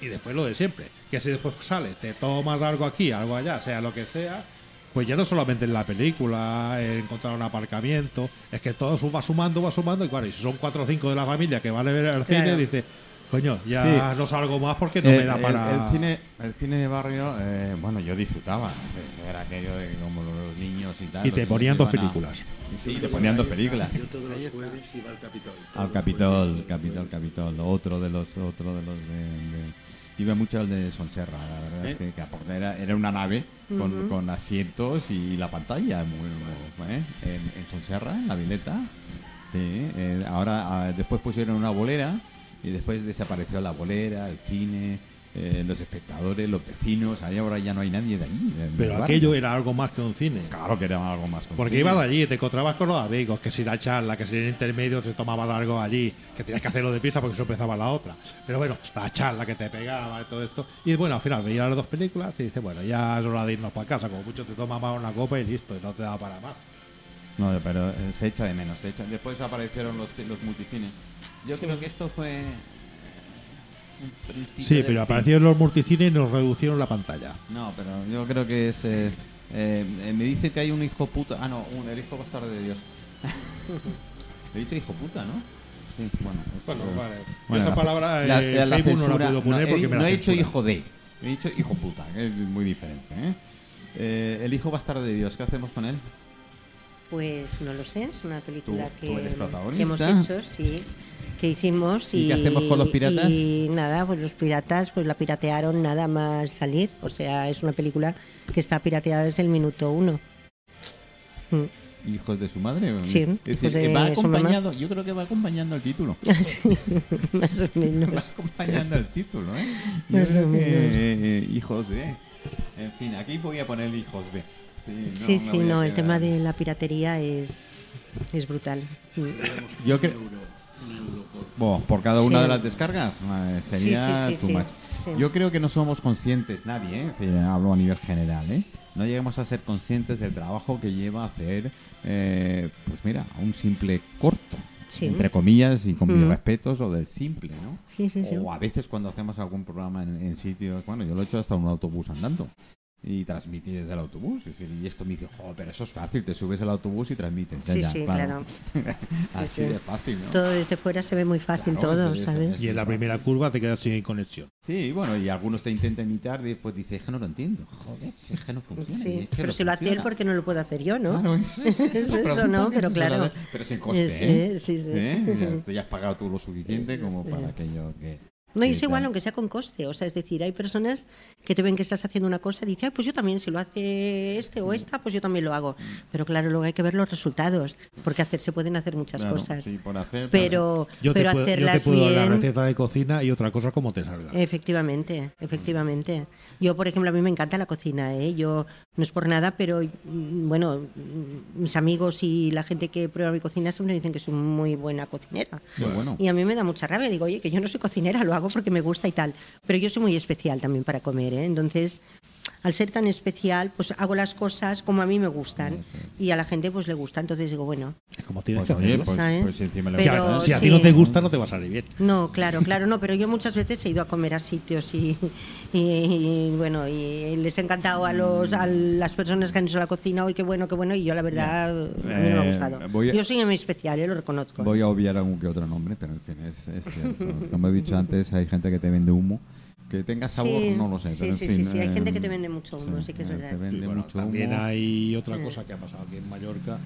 Y después lo de siempre. Que si después sales, te tomas algo aquí, algo allá, sea lo que sea, pues ya no solamente en la película, eh, encontrar un aparcamiento, es que todo va sumando, va sumando, y claro, y si son cuatro o cinco de la familia que van a ver el cine, Claro. dice, coño, ya Sí. no salgo más porque no me da para... El, cine, el cine de barrio, eh, bueno, yo disfrutaba. eh, Era aquello de como los niños y tal. Y te ponían dos iban a- películas. Sí, te ponían dos películas. Yo todos los jueves iba al Capitol. Al Capitol, jueves, Capitol, Capitol. Otro de los, otro de los de, de- Iba mucho al de Sonserra, la verdad es ¿Eh? que, que era, era una nave con, con asientos y la pantalla muy, muy- ¿eh? en, en Sonserra, en la vileta. Sí, eh, ahora ah, después pusieron una bolera y después desapareció la bolera, el cine, eh, los espectadores, los vecinos, ahí ahora ya no hay nadie de allí. Pero barrio. aquello era algo más que un cine. Claro que era algo más. Porque conocido. ibas allí, te encontrabas con los amigos, que si la charla, que si en intermedio se tomaba algo allí, que tenías que hacerlo deprisa porque eso empezaba la otra. Pero bueno, la charla que te pegaba y todo esto. Y bueno, al final veías las dos películas y dices, bueno, ya es hora de irnos para casa. Como mucho te tomabas una copa y listo, y no te da para más. No, pero eh, se echa de menos. Se echa. Después aparecieron los, los multicines. Yo creo que esto fue. Sí, pero fin. aparecieron los multicines y nos reducieron la pantalla. No, pero yo creo que es. eh, eh, eh, me dice que hay un hijo puta. Ah, no, un, el hijo bastardo de Dios. [LAUGHS] He dicho hijo puta, ¿no? Sí, bueno. es, Bueno, eh, vale. bueno, Esa la- palabra la- eh, la Facebook no la censura- puedo poner no, he, porque di- me no la he dicho censuran. hijo de. He dicho hijo puta, que es muy diferente. ¿eh? Eh, el hijo bastardo de Dios, ¿qué hacemos con él? Pues no lo sé, es una película Tú- que, tú eres que hemos hecho, sí, que hicimos ¿Y y, qué hacemos con los piratas? Y nada, pues los piratas pues la piratearon nada más salir, o sea, es una película que está pirateada desde el minuto uno. Mm. ¿Hijos de su madre? Sí, es decir, de va acompañado, yo creo que va acompañando el título. [LAUGHS] Sí, más o Va menos. acompañando el título, ¿eh? Yo Más creo o menos. eh, eh, hijos de. En fin, aquí voy a poner hijos de. Sí, no Sí, no, el tema de la piratería es, es brutal. Yo creo. Bueno, por cada una Sí. de las descargas eh, sería Sí, sí, sí, too sí, much. sí. Yo creo que no somos conscientes, nadie, ¿eh? Hablo a nivel general, ¿eh? No llegamos a ser conscientes del trabajo que lleva a hacer, eh, pues mira, un simple corto. Sí. Entre comillas y con mis Mm. respetos, o del simple, ¿no? Sí, sí, sí. O a veces cuando hacemos algún programa en, en sitios, bueno, yo lo he hecho hasta en un autobús andando y transmitir desde el autobús. Y esto me dice, "Jo, pero eso es fácil, te subes al autobús y transmites. Ya, Sí, ya, sí, claro. [LAUGHS] Así sí. de fácil, ¿no? Todo desde fuera se ve muy fácil, Claro, todo, sí, sí, ¿sabes? sí. Y en la primera curva te quedas sin conexión. Sí, bueno, y algunos te intentan imitar y después dices, es que no lo entiendo. Joder, es que no funciona. Sí, es que pero si lo hace él, funciona". ¿por qué no lo puedo hacer yo, no? Claro, eso, [LAUGHS] eso, Es eso, pregunta ¿no? Pero claro. Pero sin coste, ¿eh? sí, sí. ¿Eh? Ya, tú ya has pagado tú lo suficiente como Sí. para aquello que... No, y es igual, aunque sea con coste. O sea, es decir, hay personas que te ven que estás haciendo una cosa y dicen, "Ay, pues yo también, si lo hace este o esta, pues yo también lo hago. Pero claro, luego hay que ver los resultados, porque hacer se pueden hacer muchas Claro, cosas. sí, por hacer, pero Yo pero te, puedo, yo te hacerlas puedo dar la bien. receta de cocina y otra cosa como te salga. Efectivamente, efectivamente. Yo, por ejemplo, a mí me encanta la cocina, ¿eh? Yo no es por nada, pero mm, bueno, mm, mis amigos y la gente que prueba mi cocina siempre me dicen que soy muy buena cocinera. Qué bueno. Y a mí me da mucha rabia. Digo, oye, que yo no soy cocinera, lo hago porque me gusta y tal. Pero yo soy muy especial también para comer, ¿eh? Entonces, al ser tan especial, pues hago las cosas como a mí me gustan. Y a la gente pues le gusta. Entonces digo, bueno, Es como tienes Pues que oye, hacerlo. pues, ¿sabes? pues encima le Pero gusta, ¿eh? si a ti no te gusta, no te va a salir bien. no, claro, claro, no, pero yo muchas veces he ido a comer a sitios y, y- y, bueno, y les he encantado a los a las personas que han hecho la cocina, hoy qué bueno, qué bueno, y yo la verdad a mí no me ha Eh, gustado. a- Yo soy muy especial, eh, lo reconozco. Voy a obviar algún que otro nombre, pero en fin, es, es cierto. Como he dicho antes, hay gente que te vende humo. Que tenga sabor, Sí, no lo sé. sí, pero en sí, fin, sí, sí, hay eh, gente que te vende mucho humo, sí que es eh, verdad. Te vende Y bueno, mucho también humo. hay otra cosa que ha pasado aquí en Mallorca.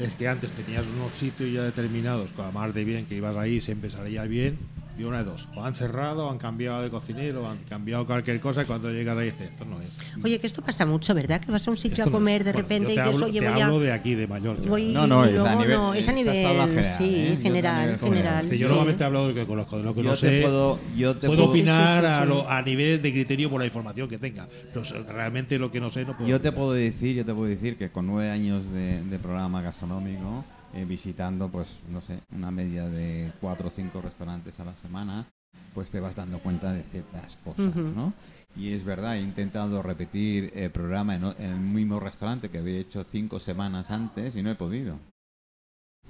Es que antes tenías unos sitios ya determinados, con la mar de bien, que ibas ahí, siempre salía bien. Y una de dos, o han cerrado, o han cambiado de cocinero, o han cambiado cualquier cosa, y cuando llegas ahí dices, esto no es. Oye, que esto pasa mucho, ¿verdad? Que vas a un sitio Esto a no es". comer de Bueno, repente yo y te dices, hablo, oye, te voy hablo de aquí, de Mallorca. voy- No, no, y es a luego nivel- no, es a nivel, general, sí, ¿eh? Yo general, general. Sí, yo sí. normalmente hablo de lo que conozco, de lo que Yo no te sé. puedo, yo te puedo puedo- Sí, sí, opinar sí, sí, a, sí. lo- a nivel de criterio por la información que tenga. Pero realmente lo que no sé no puedo. Yo te puedo decir, yo te puedo decir que con nueve años de, de programa gastronómico, eh, visitando, pues, no sé, una media de cuatro o cinco restaurantes a la semana, pues te vas dando cuenta de ciertas cosas. ¿no? Y es verdad, he intentado repetir el programa en, en el mismo restaurante que había hecho cinco semanas antes y no he podido.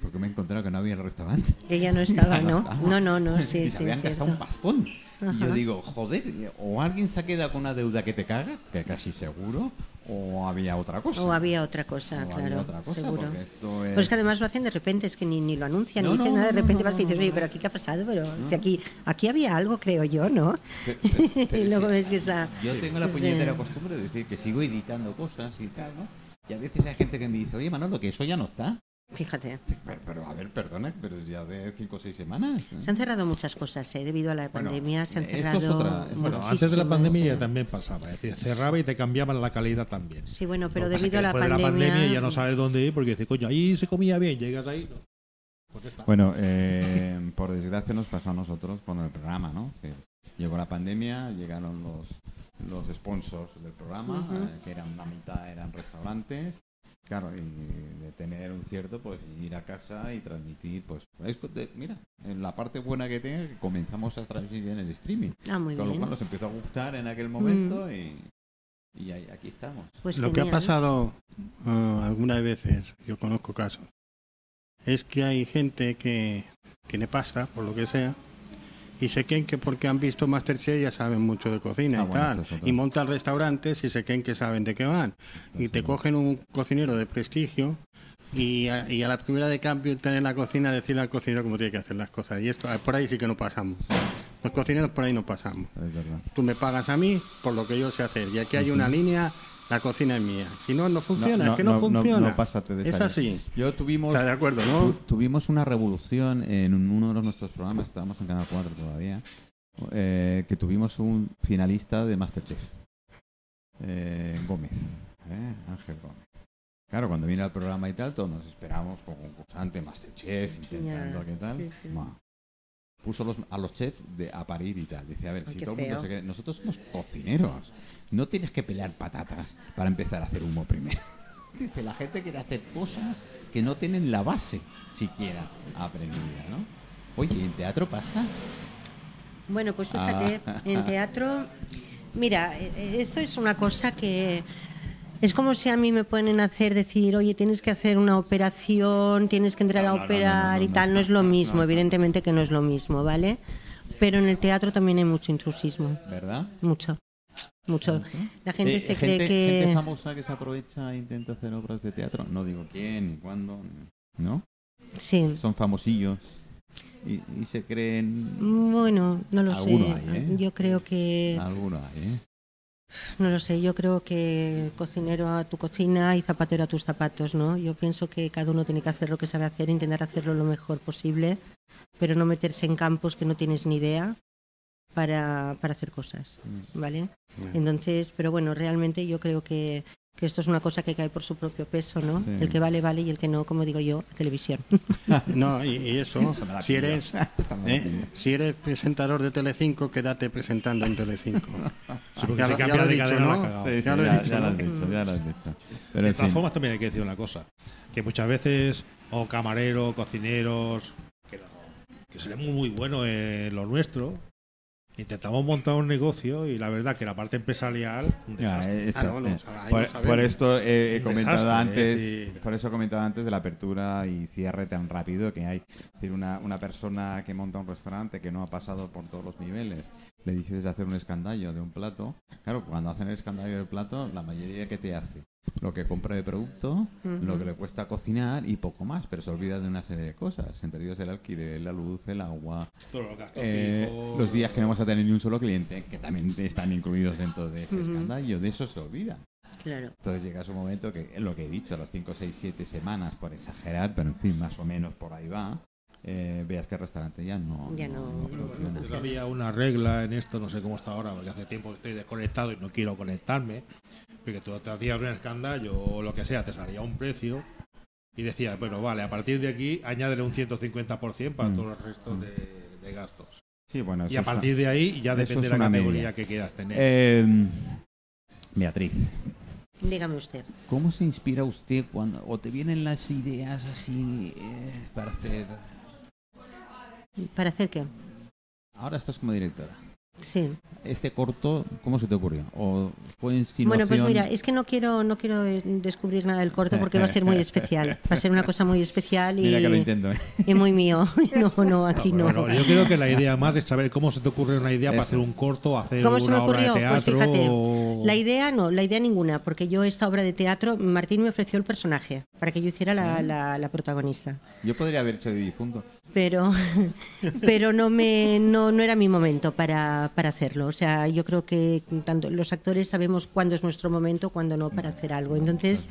Porque me he encontrado que no había el restaurante. Que ya no estaba, [LAUGHS] no ¿no? No, no, [LAUGHS] no, y sí, sí, habían es gastado un cierto. pastón. Y yo Ajá. digo, joder, o alguien se ha quedado con una deuda que te caga, que casi seguro, o había otra cosa. O había otra cosa, O claro, había otra cosa, seguro. esto es... Pues es que además lo hacen de repente, es que ni, ni lo anuncian, No, ni dicen no, nada, de repente no, vas y dices, oye, pero aquí qué ha pasado, pero si aquí, aquí había algo, creo yo, ¿no? [LAUGHS] Pero y luego sí, ves que está... Yo tengo la Sí. puñetera costumbre de decir que sigo editando cosas y tal, ¿no? Y a veces hay gente que me dice, oye, Manolo, que eso ya no está. Fíjate. Pero, pero, a ver, perdona, pero ya de cinco o seis semanas. ¿eh? Se han cerrado muchas cosas, ¿eh? Debido a la Bueno, pandemia se han esto es cerrado otra- Bueno, antes de la pandemia ya también pasaba. Es decir, cerraba y te cambiaban la calidad también. Sí, bueno, pero debido a la pandemia... de la pandemia ya no sabes dónde ir porque dices, coño, ahí se comía bien, llegas ahí. no. Bueno, eh, por desgracia nos pasó a nosotros con el programa, ¿no? Que llegó la pandemia, llegaron los, los sponsors del programa, eh, que eran la mitad eran restaurantes. Claro, y de tener un cierto, pues ir a casa y transmitir, pues, es co- de- mira, en la parte buena que tiene, que comenzamos a transmitir en el streaming. Ah, muy con lo cual nos empezó a gustar en aquel momento y, y ahí- aquí estamos. Pues Lo que ha pasado eh, algunas veces, yo conozco casos, es que hay gente que tiene pasta, por lo que sea, y se creen que porque han visto Masterchef ya saben mucho de cocina Ah, y bueno, tal. es. Y montan restaurantes y se creen que saben de qué van. Y te cogen un cocinero de prestigio y a, y a la primera de cambio en la cocina decirle al cocinero cómo tiene que hacer las cosas. Y esto, por ahí sí que no pasamos. Los cocineros por ahí no pasamos. Es. Tú me pagas a mí por lo que yo sé hacer. Y aquí hay una línea, la cocina es mía. Si no, no funciona, es que no, funciona. No, pásate de es así. Yo tuvimos, ¿Estás de acuerdo, no? tu- tuvimos una revolución en uno de nuestros programas, estábamos en Canal 4 todavía, eh, que tuvimos un finalista de Masterchef, eh, Gómez, eh, Ángel Gómez. Claro, cuando viene al programa y tal, todos nos esperamos como concursante Masterchef, intentando Ya, qué tal. sí, sí. Buah. Puso los- a los chefs de, a parir y tal. Dice, a ver, Ay, si todo el mundo se cree- Nosotros somos cocineros. No tienes que pelear patatas para empezar a hacer humo primero. [LAUGHS] Dice, la gente quiere hacer cosas que no tienen la base siquiera aprendida, ¿no? Oye, ¿y en teatro pasa? Bueno, pues fíjate, Ah. en teatro, mira, eh, eh, esto es una cosa que es como si a mí me a hacer decir, oye, tienes que hacer una operación, tienes que entrar No, a no, operar no, y tal, no, es lo mismo, evidentemente que no es lo mismo, ¿vale? Pero en el teatro también hay mucho intrusismo, ¿Verdad? mucho, mucho. La gente Eh, se gente, cree que... gente famosa que se aprovecha e intenta hacer obras de teatro. No digo quién ni cuándo, ¿no? Sí, Son famosillos y, y se creen... bueno, no lo sé. Hay, ¿eh? Yo creo que... Algunos hay, ¿eh? No lo sé, yo creo que cocinero a tu cocina y zapatero a tus zapatos, ¿no? Yo pienso que cada uno tiene que hacer lo que sabe hacer, intentar hacerlo lo mejor posible, pero no meterse en campos que no tienes ni idea para, para hacer cosas, ¿vale? Entonces, pero bueno, realmente yo creo que, que esto es una cosa que cae por su propio peso, ¿no? Sí. El que vale, vale y el que no, como digo yo, televisión. [LAUGHS] No, y, y eso, si eres, [LAUGHS] eh, si eres presentador de Telecinco, quédate presentando en Telecinco. [LAUGHS] Sí, porque Ya ya lo he de dicho, ¿no? Sí, sí, Ya lo he ya, dicho, ya lo has dicho, ya lo has dicho. Pero De todas fin, formas, también hay que decir una cosa: que muchas veces, o camareros, cocineros, que, no- que seremos muy buenos en lo nuestro, intentamos montar un negocio y la verdad que la parte empresarial, un ya, desastre. eh, esto, Ah, no, no, eh, o sea, ahí por, no sabemos. por esto he comentado desastre, antes, por eso he comentado antes de la apertura y cierre tan rápido que hay. Es decir, una, una persona que monta un restaurante que no ha pasado por todos los niveles, le dices hacer un escandallo de un plato. Claro, cuando hacen el escandallo del plato, la mayoría que te hace lo que compra de producto, lo que le cuesta cocinar y poco más, pero se olvida de una serie de cosas, entre ellos el alquiler, la luz, el agua, los gastos eh, los días que no vas a tener ni un solo cliente, que también están incluidos dentro de ese escandallo, de eso se olvida. Claro. Entonces llega su momento que es lo que he dicho, a las 5, 6, 7 semanas, por exagerar, pero en fin, más o menos por ahí va, eh, veas que el restaurante ya no, Ya no- funciona. Yo había una regla en esto, no sé cómo está ahora, porque hace tiempo que estoy desconectado y no quiero conectarme. Porque tú te hacías un escándalo o lo que sea, te salía un precio y decías, bueno, vale, a partir de aquí añádele un 150% para Mm. todos los restos de, de gastos. Sí, bueno, Y a partir de ahí ya depende de la categoría media. que quieras tener. Eh, Beatriz, Dígame usted. ¿cómo se inspira usted cuando o te vienen las ideas así eh, para hacer... ¿Para hacer qué? Ahora estás como directora. Sí. Este corto, ¿cómo se te ocurrió? ¿O fue Bueno, pues mira, es que no quiero, no quiero eh, descubrir nada del corto porque va a ser muy especial. Va a ser una cosa muy especial y, Mira que lo intento, ¿eh? y muy mío. [LAUGHS] [LAUGHS] No, no, aquí no. Bueno, yo creo que la idea más es saber cómo se te ocurre una idea para Eso hacer un corto, hacer ¿Cómo una se me obra de ocurrió? Pues teatro. fíjate, o- la idea no, la idea ninguna, porque yo esta obra de teatro, Martín me ofreció el personaje para que yo hiciera la, la- la protagonista. Yo podría haber hecho de difunto. Pero, [LAUGHS] pero no me, no, no era mi momento para, para hacerlo. O sea, yo creo que tanto los actores sabemos cuándo es nuestro momento, cuándo no para hacer algo. Entonces,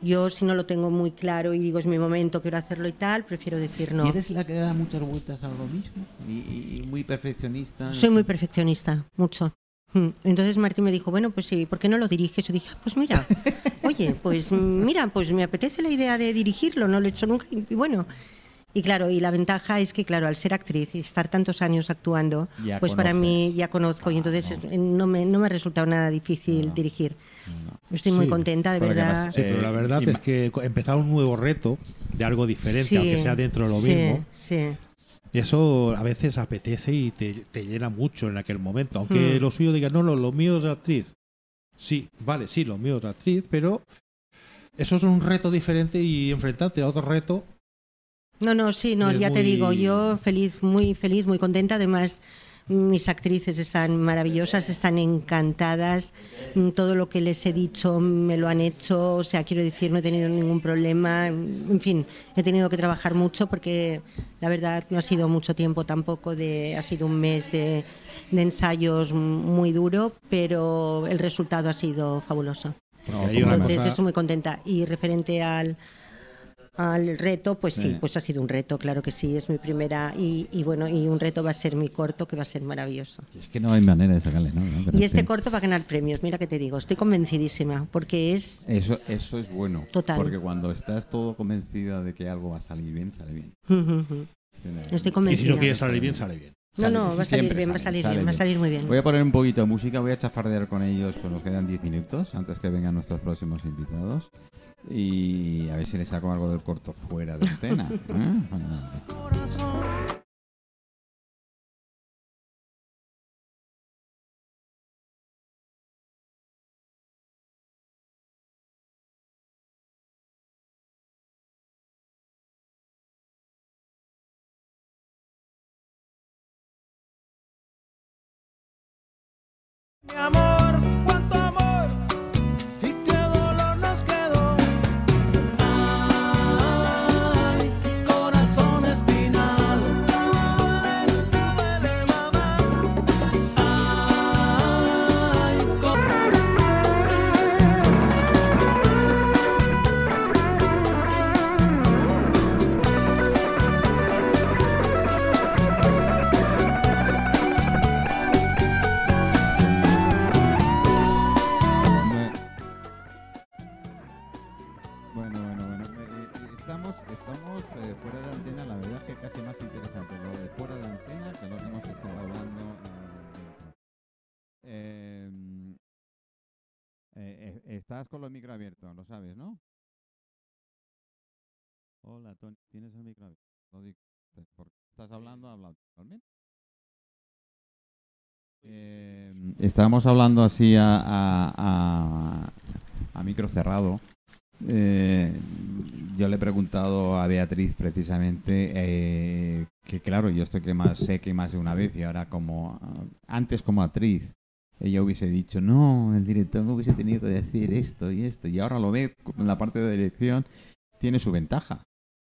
yo si no lo tengo muy claro y digo es mi momento, quiero hacerlo y tal, prefiero decir no. ¿Y eres la que da muchas vueltas a lo mismo? Y, y- muy perfeccionista. Soy muy perfeccionista, mucho. Mm. Entonces Martín me dijo, bueno, pues sí, ¿por qué no lo diriges? Yo dije, "Ah, pues mira, [LAUGHS] oye, pues mira, pues me apetece la idea de dirigirlo, no lo he hecho nunca y bueno. Y claro, y la ventaja es que, claro, al ser actriz y estar tantos años actuando, Ya pues para mí ya conozco y entonces eh, no me, no me ha resultado nada difícil dirigir. Estoy muy contenta, de verdad. además, Sí, pero la Eh, verdad es que empezar un nuevo reto de algo diferente, Sí, aunque sea dentro de lo sí, mismo, Sí, eso a veces apetece y te, te llena mucho en aquel momento. Aunque Mm. lo suyo diga, no, no, lo mío es actriz. Sí, vale, sí, lo mío es actriz, pero eso es un reto diferente y enfrentarte a otro reto. No, no, sí, no, ya te digo, yo feliz, muy feliz, muy contenta. Además, mis actrices están maravillosas, están encantadas. Mm, Todo lo que les he dicho me lo han hecho. O sea, quiero decir, no he tenido ningún problema. En fin, he tenido que trabajar mucho porque la verdad no ha sido mucho tiempo tampoco. De, ha sido un mes de, de ensayos muy duro, pero el resultado ha sido fabuloso. Entonces, cosa- estoy muy contenta. Y referente al, al reto, pues sí, Sí. pues ha sido un reto, claro que sí, es mi primera. Y, y bueno, y un reto va a ser mi corto, que va a ser maravilloso. Es que no hay manera de sacarle nada. ¿no? Pero Y es este que corto va a ganar premios, mira que te digo, estoy convencidísima, porque es. Eso, eso es bueno. Total. Porque cuando estás todo convencida de que algo va a salir bien, sale bien. Estoy Y si convencida. no quiere salir bien, sale bien. No, Sale- no, va a salir bien, va a sale, salir sale bien, va a bien. salir muy bien. Voy a poner un poquito de música, voy a chafardear con ellos, pues nos quedan 10 minutos antes que vengan nuestros próximos invitados. Y a ver si les saco algo del corto fuera de antena. ¿eh? Estás con los micro abiertos, lo sabes, ¿no? Hola, Tony, tienes el micro abierto. Lo digo, porque estás hablando, habla totalmente. Eh, estábamos hablando así a, a, a, a micro cerrado. Eh, yo le he preguntado a Beatriz precisamente eh, que claro, yo estoy que más sé que más de una vez y ahora como antes como actriz ella hubiese dicho no, el director no hubiese tenido que decir esto y esto y ahora lo ve en la parte de dirección tiene su ventaja,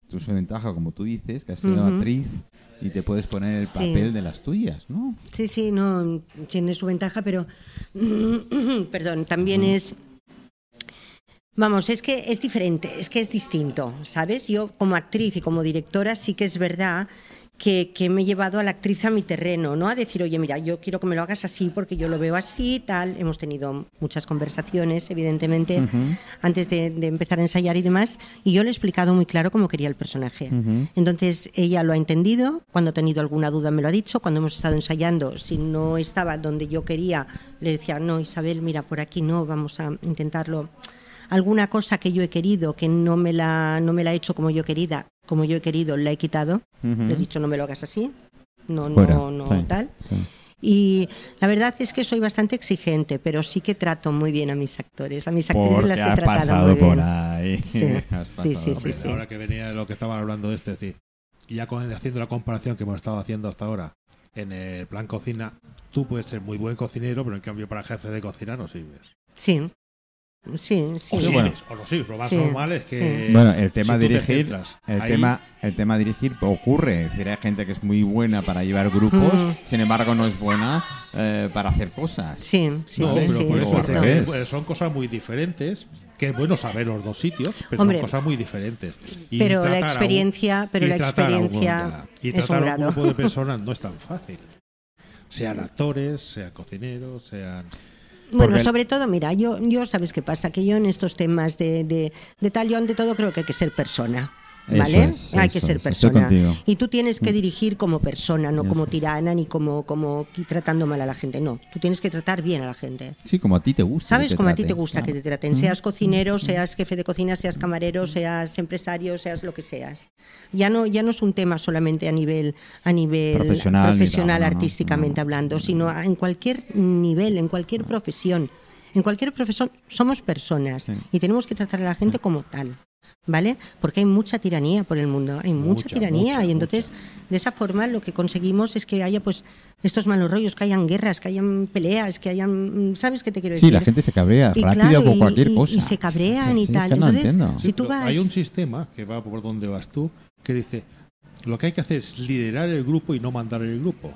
Tú- su ventaja como tú dices que has sido actriz y te puedes poner el Sí. papel de las tuyas, ¿no? Sí, sí, no, tiene su ventaja, pero, [CLEARS THROAT] perdón, también es, vamos, es que es diferente, es que es distinto, ¿sabes? Yo como actriz y como directora sí que es verdad que, que me he llevado a la actriz a mi terreno, ¿no? A decir, oye, mira, yo quiero que me lo hagas así porque yo lo veo así, tal. Hemos tenido muchas conversaciones, evidentemente, antes de, de empezar a ensayar y demás, y yo le he explicado muy claro cómo quería el personaje. Entonces ella lo ha entendido, cuando ha tenido alguna duda me lo ha dicho, cuando hemos estado ensayando, si no estaba donde yo quería, le decía, no, Isabel, mira, por aquí no, vamos a intentarlo. Alguna cosa que yo he querido, que no me la, no me la he hecho como yo querida, como yo he querido, la he quitado. Le he dicho, no me lo hagas así, no, Fuera, no, no, sí, tal. sí. Y la verdad es que soy bastante exigente, pero sí que trato muy bien a mis actores. A mis actrices Porque las he has tratado pasado muy bien. por ahí. Sí, [LAUGHS] Has sí, sí, sí, sí. Ahora que venía de lo que estaban hablando de este, es decir, y ya con, haciendo la comparación que hemos estado haciendo hasta ahora en el plan cocina, tú puedes ser muy buen cocinero, pero en cambio para jefe de cocina no sirves. Sí, sí, sí. O Sí, bueno. o no sirves. Lo más Sí, normal es que. sí. Bueno, el tema si te dirigir, centras el ahí- tema, el tema dirigir ocurre. Es decir, hay gente que es muy buena para llevar grupos, Mm. sin embargo no es buena eh, para hacer cosas. Sí, sí, no, sí, pero sí, por es eso o al es cierto. revés. que, eh, son cosas muy diferentes. Que es bueno saber los dos sitios, pero Hombre. son cosas muy diferentes. Y Pero la tratar a un- experiencia- pero y la tratar a un- experiencia y es un tratar a un grado. grupo de personas [LAUGHS] no es tan fácil. Sean actores, sean cocineros, sean. Bueno, Porque sobre todo, mira, yo, yo sabes qué pasa, que yo en estos temas de, de, de tal, yo ante todo creo que hay que ser persona. ¿Vale? es, Hay que ser persona. Y tú tienes que dirigir como persona, no Eso como tirana ni como, como tratando mal a la gente. No, tú tienes que tratar bien a la gente. Sí, como a ti te gusta. ¿Sabes? te Como a ti te gusta que te traten. Seas cocinero, seas jefe de cocina, seas camarero, seas empresario, seas lo que seas. Ya no, ya no es un tema solamente a nivel, a nivel Profesional ni profesional, tal, no, no, artísticamente no. hablando, sino en cualquier nivel, en cualquier profesión. En cualquier profesión somos personas Sí. y tenemos que tratar a la gente como tal. ¿Vale? Porque hay mucha tiranía por el mundo, hay mucha, Mucha, tiranía mucha, y entonces de esa forma lo que conseguimos es que haya pues estos malos rollos, que hayan guerras, que hayan peleas, que hayan, ¿sabes qué te quiero Sí, decir? la gente se cabrea Y rápido claro, por y- cualquier y- y cosa. se cabrean Sí, y sí, tal. que no Entonces, entiendo. si tú vas... Hay un sistema que va por donde vas tú que dice lo que hay que hacer es liderar el grupo y no mandar el grupo.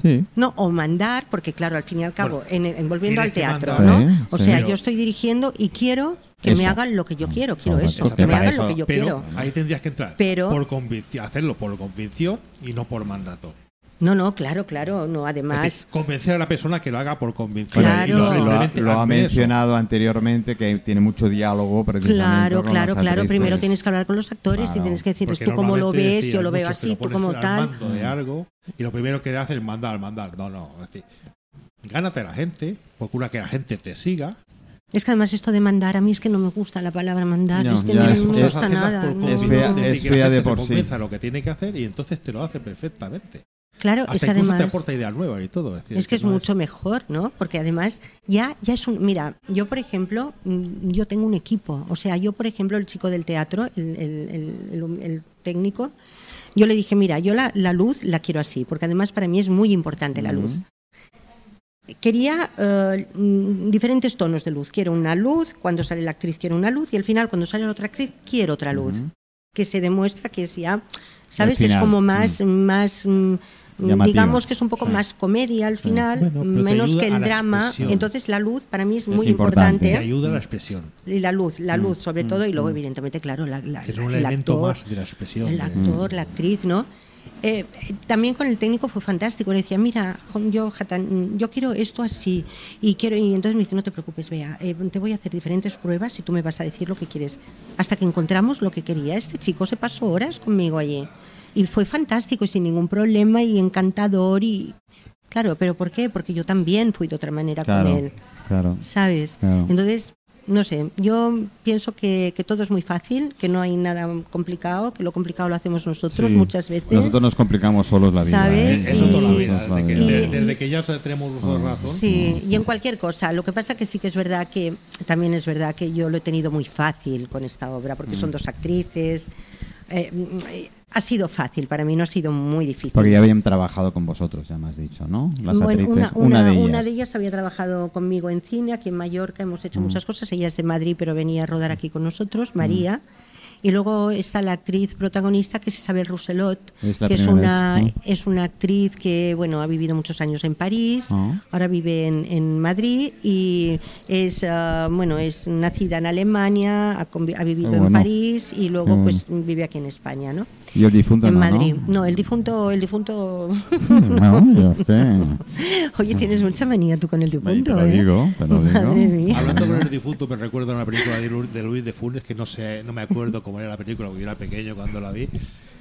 Sí. No, o mandar, porque claro, al fin y al cabo, Bueno, en, en volviendo al teatro, mandar. ¿no? Sí, o sí. sea, yo estoy dirigiendo y quiero que me hagan lo que yo quiero, quiero eso, que me hagan eso- lo que yo Pero quiero. ahí tendrías que entrar Pero- por convicción, hacerlo por convicción y no por mandato. No, no, claro, claro, no, Es además... decir, convencer a la persona que lo haga por convicción. Claro. Lo, lo ha, simplemente lo ha hazme eso. mencionado anteriormente que tiene mucho diálogo precisamente Claro, con claro, claro. Primero tienes que hablar con los actores y tienes que decirles Porque tú cómo lo ves, yo lo veo así, tú como al tal. mando de algo y lo primero que hace es mandar, mandar. No, no. Es decir, gánate a la gente, procura que la gente te siga. Es que además esto de mandar, a mí es que no me gusta la palabra mandar, No, es que ya no es- me es- gusta nada. por no, es fea- no. es fea de por sí. lo que tiene que hacer y entonces te lo hace perfectamente. Claro, Hasta es que incluso te además... aporta ideas nuevas y todo. Es, decir, Es que es no mucho mejor, ¿no? Porque además ya, ya es un... Mira, yo por ejemplo, mm, yo tengo un equipo. O sea, yo por ejemplo, el chico del teatro, el, el- el- el- el técnico, yo le dije, mira, yo la, la luz la quiero así, porque además para mí es muy importante la luz. Quería eh, mm, diferentes tonos de luz. Quiero una luz, cuando sale la actriz quiero una luz y al final cuando sale la otra actriz quiero otra luz. Que se demuestra que es ya, ¿sabes? Es como más, más mm, Llamativa. digamos que es un poco Sí. más comedia al final, Bueno, menos que el drama. expresión. Entonces la luz para mí es, Es muy importante. Te importante. ayuda a la expresión. Y la luz, la luz Mm, sobre todo, y luego evidentemente, claro, la, la- Es un el elemento actor, más de la expresión. el de- actor, la actriz, ¿no? Eh, también con el técnico fue fantástico. Le decía, mira, yo, yo quiero esto así. Y quiero y entonces me dice, no te preocupes, vea, eh, te voy a hacer diferentes pruebas y tú me vas a decir lo que quieres. Hasta que encontramos lo que quería. Este chico se pasó horas conmigo allí. Y fue fantástico y sin ningún problema y encantador. y Claro, pero ¿por qué? Porque yo también fui de otra manera Claro, con él. claro. ¿Sabes? Claro. Entonces, no sé, yo pienso que, que todo es muy fácil, que no hay nada complicado, que lo complicado lo hacemos nosotros Sí. muchas veces. Nosotros nos complicamos solos la vida. ¿Sabes? ¿eh? Eso toda la Y- vida. La Desde que, vida. y- de- desde que ya tenemos uso de razón. Sí, y en cualquier cosa. Lo que pasa que sí que es verdad que también es verdad que yo lo he tenido muy fácil con esta obra, porque Mm. son dos actrices. Eh, mm, ha sido fácil, para mí no ha sido muy difícil. Porque ya habían trabajado con vosotros, ya me has dicho, ¿no? Las Bueno, actrices. una, una- de ellas. una de ellas había trabajado conmigo en cine, aquí en Mallorca, hemos Mm. hecho muchas cosas. Ella es de Madrid, pero venía a rodar aquí con nosotros, María. Y luego está la actriz protagonista, que es Isabel Rousselot, Es que es una, vez, es una actriz que bueno ha vivido muchos años en París, Ah. ahora vive en, en Madrid y es ah, bueno es nacida en Alemania, ha, vivido en. París y luego bueno. pues vive aquí en España, ¿no? Y el difunto en no, Madrid. ¿no? No, el difunto, el difunto. [LAUGHS] No, yo sé. [LAUGHS] Oye, tienes mucha manía tú con el Te difunto, ¿eh? digo, te lo [LAUGHS] digo. Madre mía. Hablando con el difunto, me recuerdo una película de Lu- de Luis de Funes que no sé, no me acuerdo cómo era la película, porque yo era pequeño cuando la vi.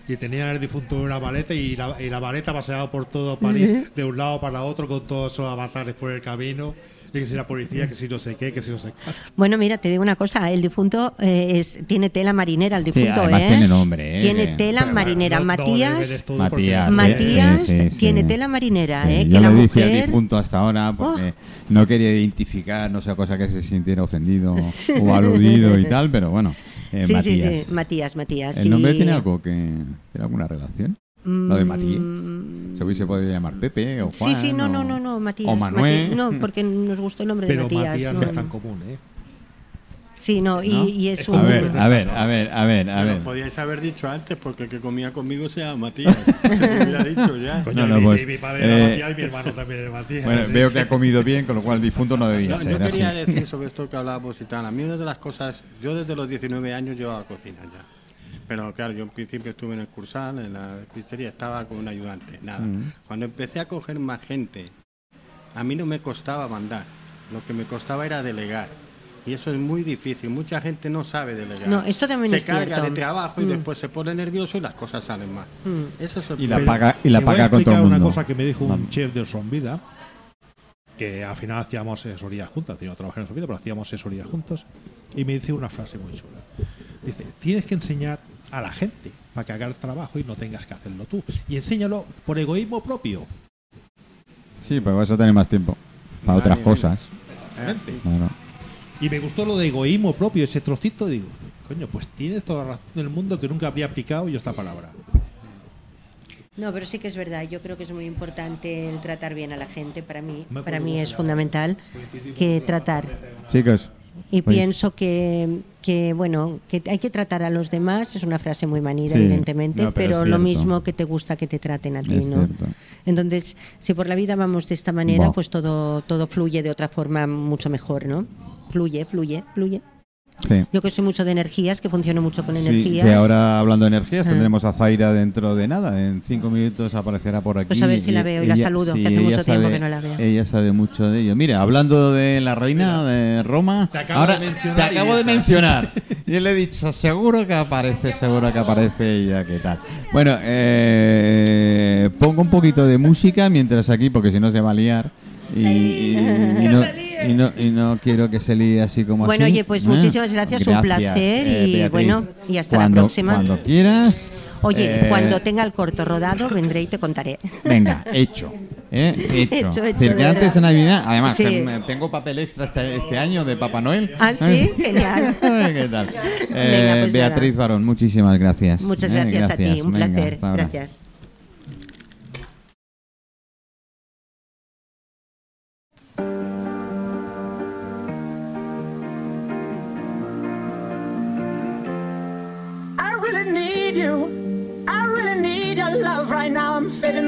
Y tenían el difunto en una maleta y la, y la maleta paseaba por todo París, de un lado para otro, con todos esos avatares por el camino. Y que si la policía, que si no sé qué, que si no sé qué. Bueno, mira, te digo una cosa, el difunto eh, es, tiene tela marinera, el Sí, difunto, además ¿eh? tiene nombre, ¿eh? Tiene tela Pero, marinera. no- no Matías, todo Matías, porque- Matías sí, sí, sí. tiene tela marinera, Sí, ¿eh? yo que la le decía mujer... Oh. difunto hasta ahora porque no quería identificar, no sea cosa que se sintiera ofendido [LAUGHS] o aludido y tal, pero bueno. Eh, sí, sí, Matías. sí, Matías, Matías. ¿El nombre y- tiene algo que tiene alguna relación? Lo de Matías. Mm, Se hubiese podido llamar Pepe o Juan. Sí, sí, no, o- no, no, no, Matías. O Manuel. Mati- no, porque nos gustó el nombre Pero de Matías. Matías no no. es tan común, ¿eh? Sí, no, y, ¿No? y es A un... A ver, a ver, a ver, a ver, a ver. podíais haber dicho antes porque el que comía conmigo [LAUGHS] se llama Matías. Me hubiera dicho ya. Coño, No, no, mi, pues, mi padre era eh, Matías y mi hermano también era Matías. Bueno, así veo que ha comido bien, con lo cual el difunto no debía No, ser. yo quería así. decir sobre esto que hablábamos y tal. A mí una de las cosas, yo desde los 19 años llevaba cocina ya. Pero claro, yo en principio estuve en el Cursal, en la pizzería, estaba como un ayudante, nada. Mm. Cuando empecé a coger más gente, a mí no me costaba mandar, lo que me costaba era delegar. Y eso es muy difícil. Mucha gente no sabe delegar. No, esto también se es carga cierto. de trabajo y Mm. después se pone nervioso y las cosas salen mal. Mm. Eso es Y la paga, y la paga con todo el mundo. una cosa que me dijo un chef de Vida que al final hacíamos asesorías juntas, yo no trabajé en Vida, pero hacíamos asesorías juntos, y me dice una frase muy chula. Dice, tienes que enseñar a la gente para que haga el trabajo y no tengas que hacerlo tú. Y enséñalo por egoísmo propio. Sí, pero vas a tener más tiempo. Para otras cosas. Exactamente. Claro. Y me gustó lo de egoísmo propio, ese trocito, digo, coño, pues tienes toda la razón del mundo que nunca había aplicado yo esta palabra. No, pero sí que es verdad. Yo creo que es muy importante el tratar bien a la gente. Para mí, Me para mí es fundamental que tratar. Chicos, Y Pues- pienso que, que, bueno, que hay que tratar a los demás. Es una frase muy manida, Sí, evidentemente, no, pero lo mismo que te gusta que te traten a ti, es ¿no? cierto. Entonces, si por la vida vamos de esta manera, Buah. pues todo, todo fluye de otra forma mucho mejor, ¿no? Fluye, fluye, fluye. Sí. Yo que soy mucho de energías, que funciono mucho con Sí, energías. que ahora hablando de energías Ah. tendremos a Zaira dentro de nada. En cinco minutos aparecerá por aquí. Pues a ver si la veo y la saludo, que hace mucho tiempo que no la veo. Ella sabe mucho de ello. Mira, hablando de la reina de Roma, Te acabo ahora de mencionar te y acabo de mencionar. [LAUGHS] Y le he dicho, seguro que aparece, seguro que aparece ella, ¿qué tal? Bueno, eh, pongo un poquito de música mientras aquí, porque si no se va a liar. Y, y- y no, [LAUGHS] y no- y no quiero que se líe así como Bueno, así. oye, pues ¿eh? muchísimas gracias, un placer y Beatriz. bueno, y hasta la Cuando- próxima. Cuando quieras. Oye, eh, cuando tenga el corto rodado, vendré y te contaré. Venga, hecho. ¿eh? [LAUGHS] Hecho. Hecho, hecho, de que antes de Navidad, además, Sí. tengo papel extra este, este año de Papá Noel. Ah, sí, genial. [LAUGHS] ¿Qué tal? Eh, Venga, pues Beatriz Barón, muchísimas gracias. Muchas Eh, gracias, a ti, un Venga, placer. Gracias.